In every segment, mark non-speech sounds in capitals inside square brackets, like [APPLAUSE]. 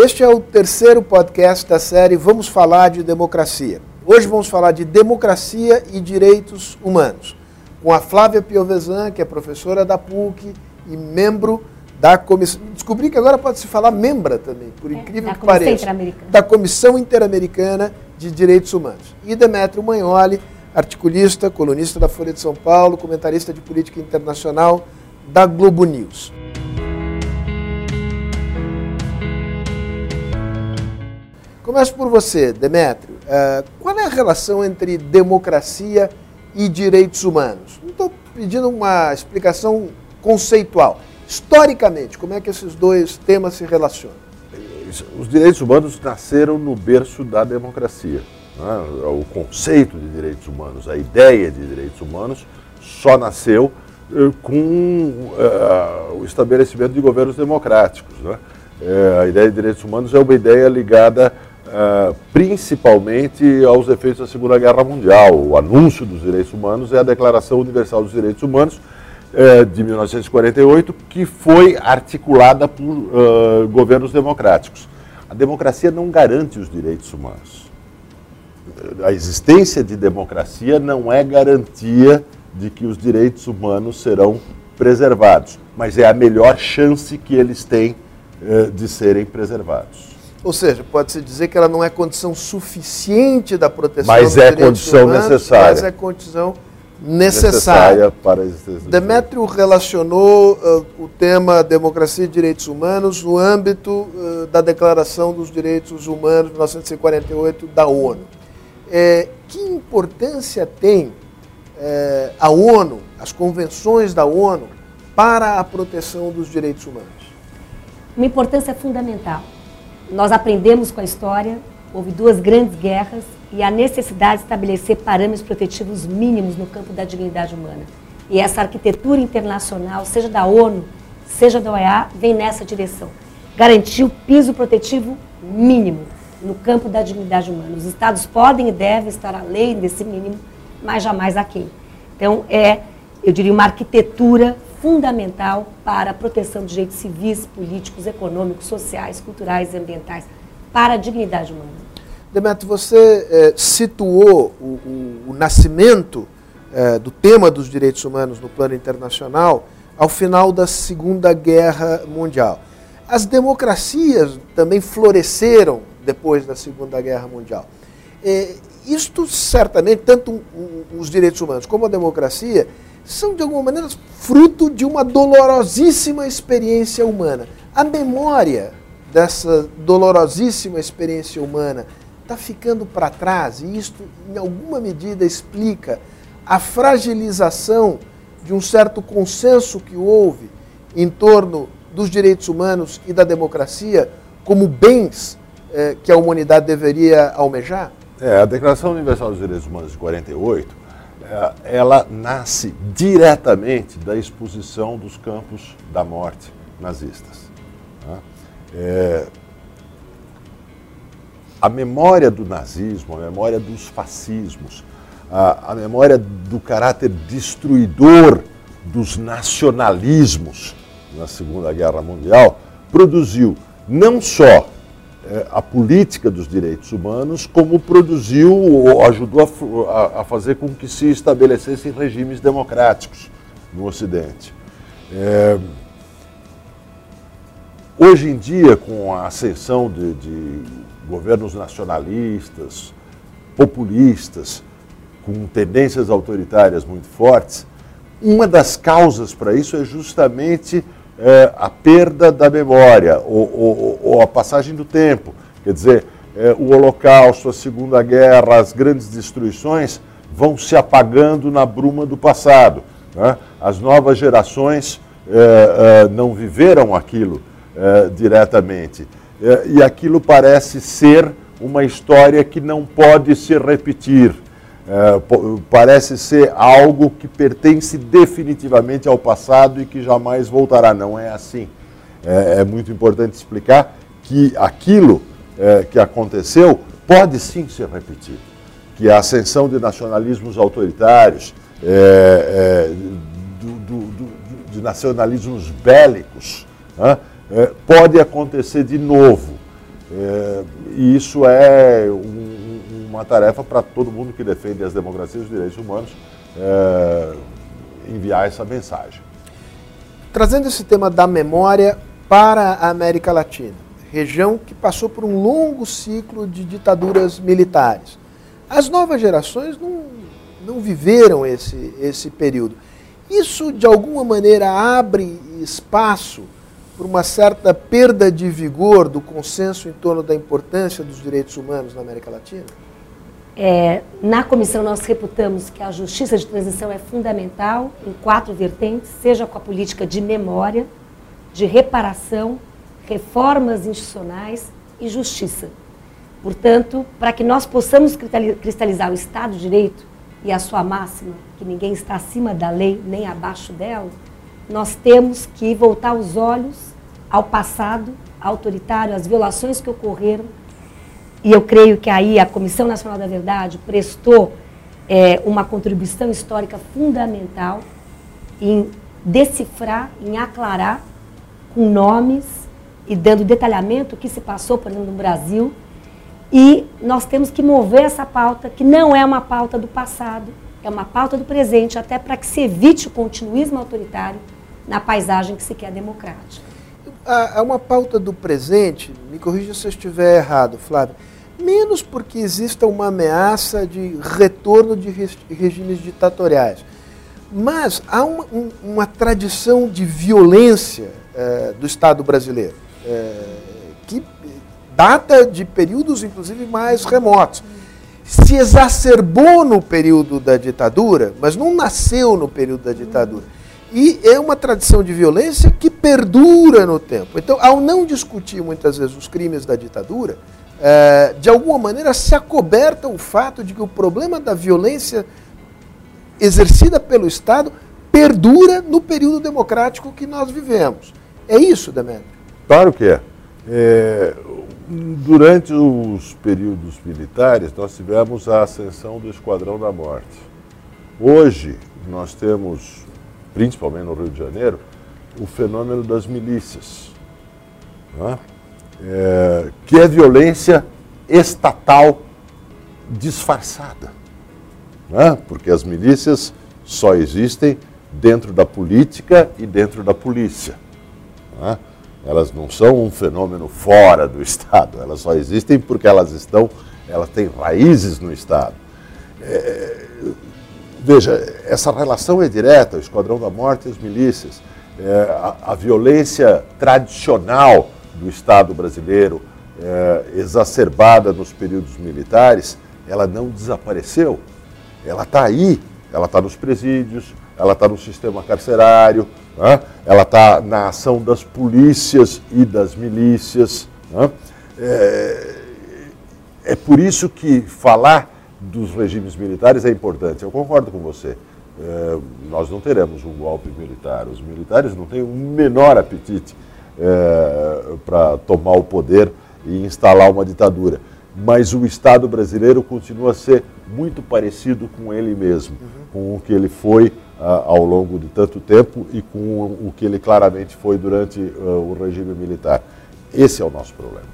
Este é o terceiro podcast da série Vamos Falar de Democracia. Hoje vamos falar de democracia e direitos humanos, com a Flávia Piovesan, que é professora da PUC e membro da comissão. Descobri que agora pode se falar membra também, por é, incrível que pareça. Da Comissão Interamericana de Direitos Humanos. E Demetrio Magnoli, articulista, colunista da Folha de São Paulo, comentarista de política internacional da Globo News. Começo por você, Demétrio. Uh, qual é a relação entre democracia e direitos humanos? Não estou pedindo uma explicação conceitual. Historicamente, como é que esses dois temas se relacionam? Os direitos humanos nasceram no berço da democracia. Né? O conceito de direitos humanos, a ideia de direitos humanos, só nasceu uh, com uh, o estabelecimento de governos democráticos. Né? a ideia de direitos humanos é uma ideia ligada Uh, principalmente aos efeitos da Segunda Guerra Mundial. O anúncio dos direitos humanos é a Declaração Universal dos Direitos Humanos uh, de 1948, que foi articulada por uh, governos democráticos. A democracia não garante os direitos humanos. A existência de democracia não é garantia de que os direitos humanos serão preservados, mas é a melhor chance que eles têm de serem preservados. Ou seja, pode-se dizer que ela não é condição suficiente da proteção mas dos é condição humanos, necessária. mas é condição necessária. necessária para a existência Demétrio relacionou uh, o tema democracia e direitos humanos no âmbito uh, da Declaração dos Direitos Humanos de 1948 da ONU. É, que importância tem é, a ONU, as convenções da ONU, para a proteção dos direitos humanos? Uma importância fundamental nós aprendemos com a história, houve duas grandes guerras e a necessidade de estabelecer parâmetros protetivos mínimos no campo da dignidade humana. E essa arquitetura internacional, seja da ONU, seja da OEA, vem nessa direção. Garantir o piso protetivo mínimo no campo da dignidade humana. Os estados podem e devem estar além desse mínimo, mas jamais aquém. Então, é, eu diria, uma arquitetura fundamental para a proteção de direitos civis, políticos, econômicos, sociais, culturais e ambientais, para a dignidade humana. Demetrio, você eh, situou o, o, o nascimento eh, do tema dos direitos humanos no plano internacional ao final da Segunda Guerra Mundial. As democracias também floresceram depois da Segunda Guerra Mundial. Eh, isto certamente, tanto os direitos humanos como a democracia, são de alguma maneira fruto de uma dolorosíssima experiência humana. A memória dessa dolorosíssima experiência humana está ficando para trás e isto, em alguma medida, explica a fragilização de um certo consenso que houve em torno dos direitos humanos e da democracia como bens eh, que a humanidade deveria almejar? É, a Declaração Universal dos Direitos Humanos de 48 é, ela nasce diretamente da exposição dos campos da morte nazistas. Né? É, a memória do nazismo, a memória dos fascismos, a, a memória do caráter destruidor dos nacionalismos na Segunda Guerra Mundial produziu não só é, a política dos direitos humanos, como produziu ou ajudou a, a, fazer com que se estabelecessem regimes democráticos no Ocidente. É, hoje em dia, com a ascensão de, de governos nacionalistas, populistas, com tendências autoritárias muito fortes, uma das causas para isso é justamente é, a perda da memória ou, ou, ou, a passagem do tempo. Quer dizer, é, o Holocausto, a Segunda Guerra, as grandes destruições vão se apagando na bruma do passado. Né? As novas gerações é, é não viveram aquilo é, diretamente. É, e aquilo parece ser uma história que não pode se repetir. É, parece ser algo que pertence definitivamente ao passado e que jamais voltará. Não é assim. É, é muito importante explicar que aquilo é, que aconteceu pode sim ser repetido. Que a ascensão de nacionalismos autoritários, é, é, do, do, do, de nacionalismos bélicos, né, é, pode acontecer de novo. E isso é um, uma tarefa para todo mundo que defende as democracias e os direitos humanos é, enviar essa mensagem. Trazendo esse tema da memória para a América Latina, região que passou por um longo ciclo de ditaduras militares. As novas gerações não, não viveram esse, esse período. Isso, de alguma maneira, abre espaço para uma certa perda de vigor do consenso em torno da importância dos direitos humanos na América Latina? É, na comissão, nós reputamos que a justiça de transição é fundamental em quatro vertentes, seja com a política de memória, de reparação, reformas institucionais e justiça. Portanto, para que nós possamos cristalizar o Estado de Direito e a sua máxima, que ninguém está acima da lei nem abaixo dela, nós temos que voltar os olhos ao passado autoritário, às violações que ocorreram. E eu creio que aí a Comissão Nacional da Verdade prestou é, uma contribuição histórica fundamental em decifrar, em aclarar com nomes e dando detalhamento o que se passou, por exemplo, no Brasil. E nós temos que mover essa pauta, que não é uma pauta do passado, é uma pauta do presente, até para que se evite o continuismo autoritário na paisagem que se quer democrática. É uma pauta do presente, me corrija se eu estiver errado, Flávio, menos porque exista uma ameaça de retorno de regimes ditatoriais. Mas há uma, uma tradição de violência é, do Estado brasileiro, é, que data de períodos, inclusive, mais remotos. Se exacerbou no período da ditadura, mas não nasceu no período da ditadura. E é uma tradição de violência que perdura no tempo. Então, ao não discutir muitas vezes os crimes da ditadura, é, de alguma maneira se acoberta o fato de que o problema da violência exercida pelo Estado perdura no período democrático que nós vivemos. É isso, Demetrio? Claro que é. é. Durante os períodos militares, nós tivemos a ascensão do Esquadrão da Morte. Hoje, nós temos, principalmente no Rio de Janeiro, o fenômeno das milícias, né? é, que é violência estatal disfarçada. Né? Porque as milícias só existem dentro da política e dentro da polícia. Né? Elas não são um fenômeno fora do [LAUGHS] Estado, elas só existem porque elas estão, elas têm raízes no Estado. Veja, essa relação é direta, o Esquadrão da Morte e as milícias, é, a, a, violência tradicional do Estado brasileiro, é, exacerbada nos períodos militares, ela não desapareceu. Ela está aí, ela está nos presídios, ela está no sistema carcerário, né? ela está na ação das polícias e das milícias. Né? É, é por isso que falar dos regimes militares é importante. Eu concordo com você. É, nós não teremos um golpe militar. Os militares não têm o menor apetite é, para tomar o poder e instalar uma ditadura. Mas o Estado brasileiro continua a ser muito parecido com ele mesmo, uhum. com o que ele foi ao longo de tanto tempo e com o que ele claramente foi durante uh, o regime militar. Esse é o nosso problema.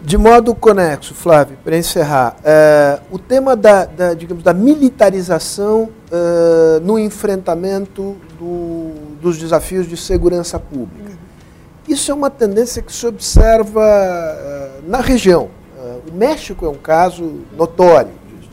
De modo conexo, Flávio, para encerrar, uh, o tema da, da, digamos, da militarização uh, no enfrentamento do, dos desafios de segurança pública. Uhum. Isso é uma tendência que se observa na região. o México é um caso notório disso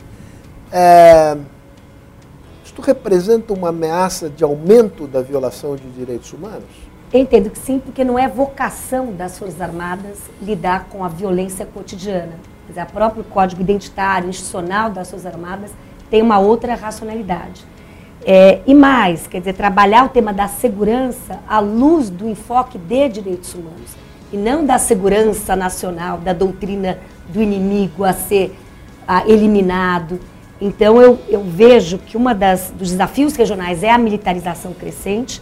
isto representa uma ameaça de aumento da violação de direitos humanos? Entendo que sim, porque não é vocação das Forças Armadas lidar com a violência cotidiana. Dizer, o próprio Código Identitário Institucional das Forças Armadas tem uma outra racionalidade. É, e mais, quer dizer, trabalhar o tema da segurança à luz do enfoque de direitos humanos e não da segurança nacional, da doutrina do inimigo a ser a, eliminado. Então, eu, eu vejo que um dos desafios regionais é a militarização crescente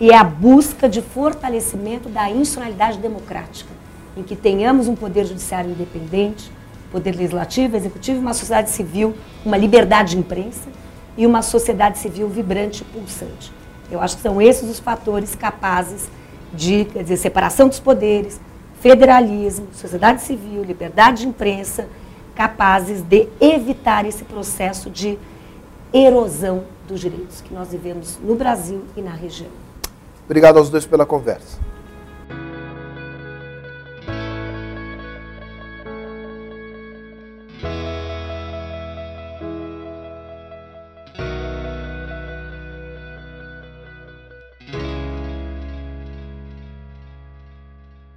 e é a busca de fortalecimento da institucionalidade democrática, em que tenhamos um poder judiciário independente, poder legislativo, executivo, uma sociedade civil, uma liberdade de imprensa e uma sociedade civil vibrante e pulsante. Eu acho que são esses os fatores capazes de, dizer, separação dos poderes, federalismo, sociedade civil, liberdade de imprensa, capazes de evitar esse processo de erosão dos direitos que nós vivemos no Brasil e na região. Obrigado aos dois pela conversa.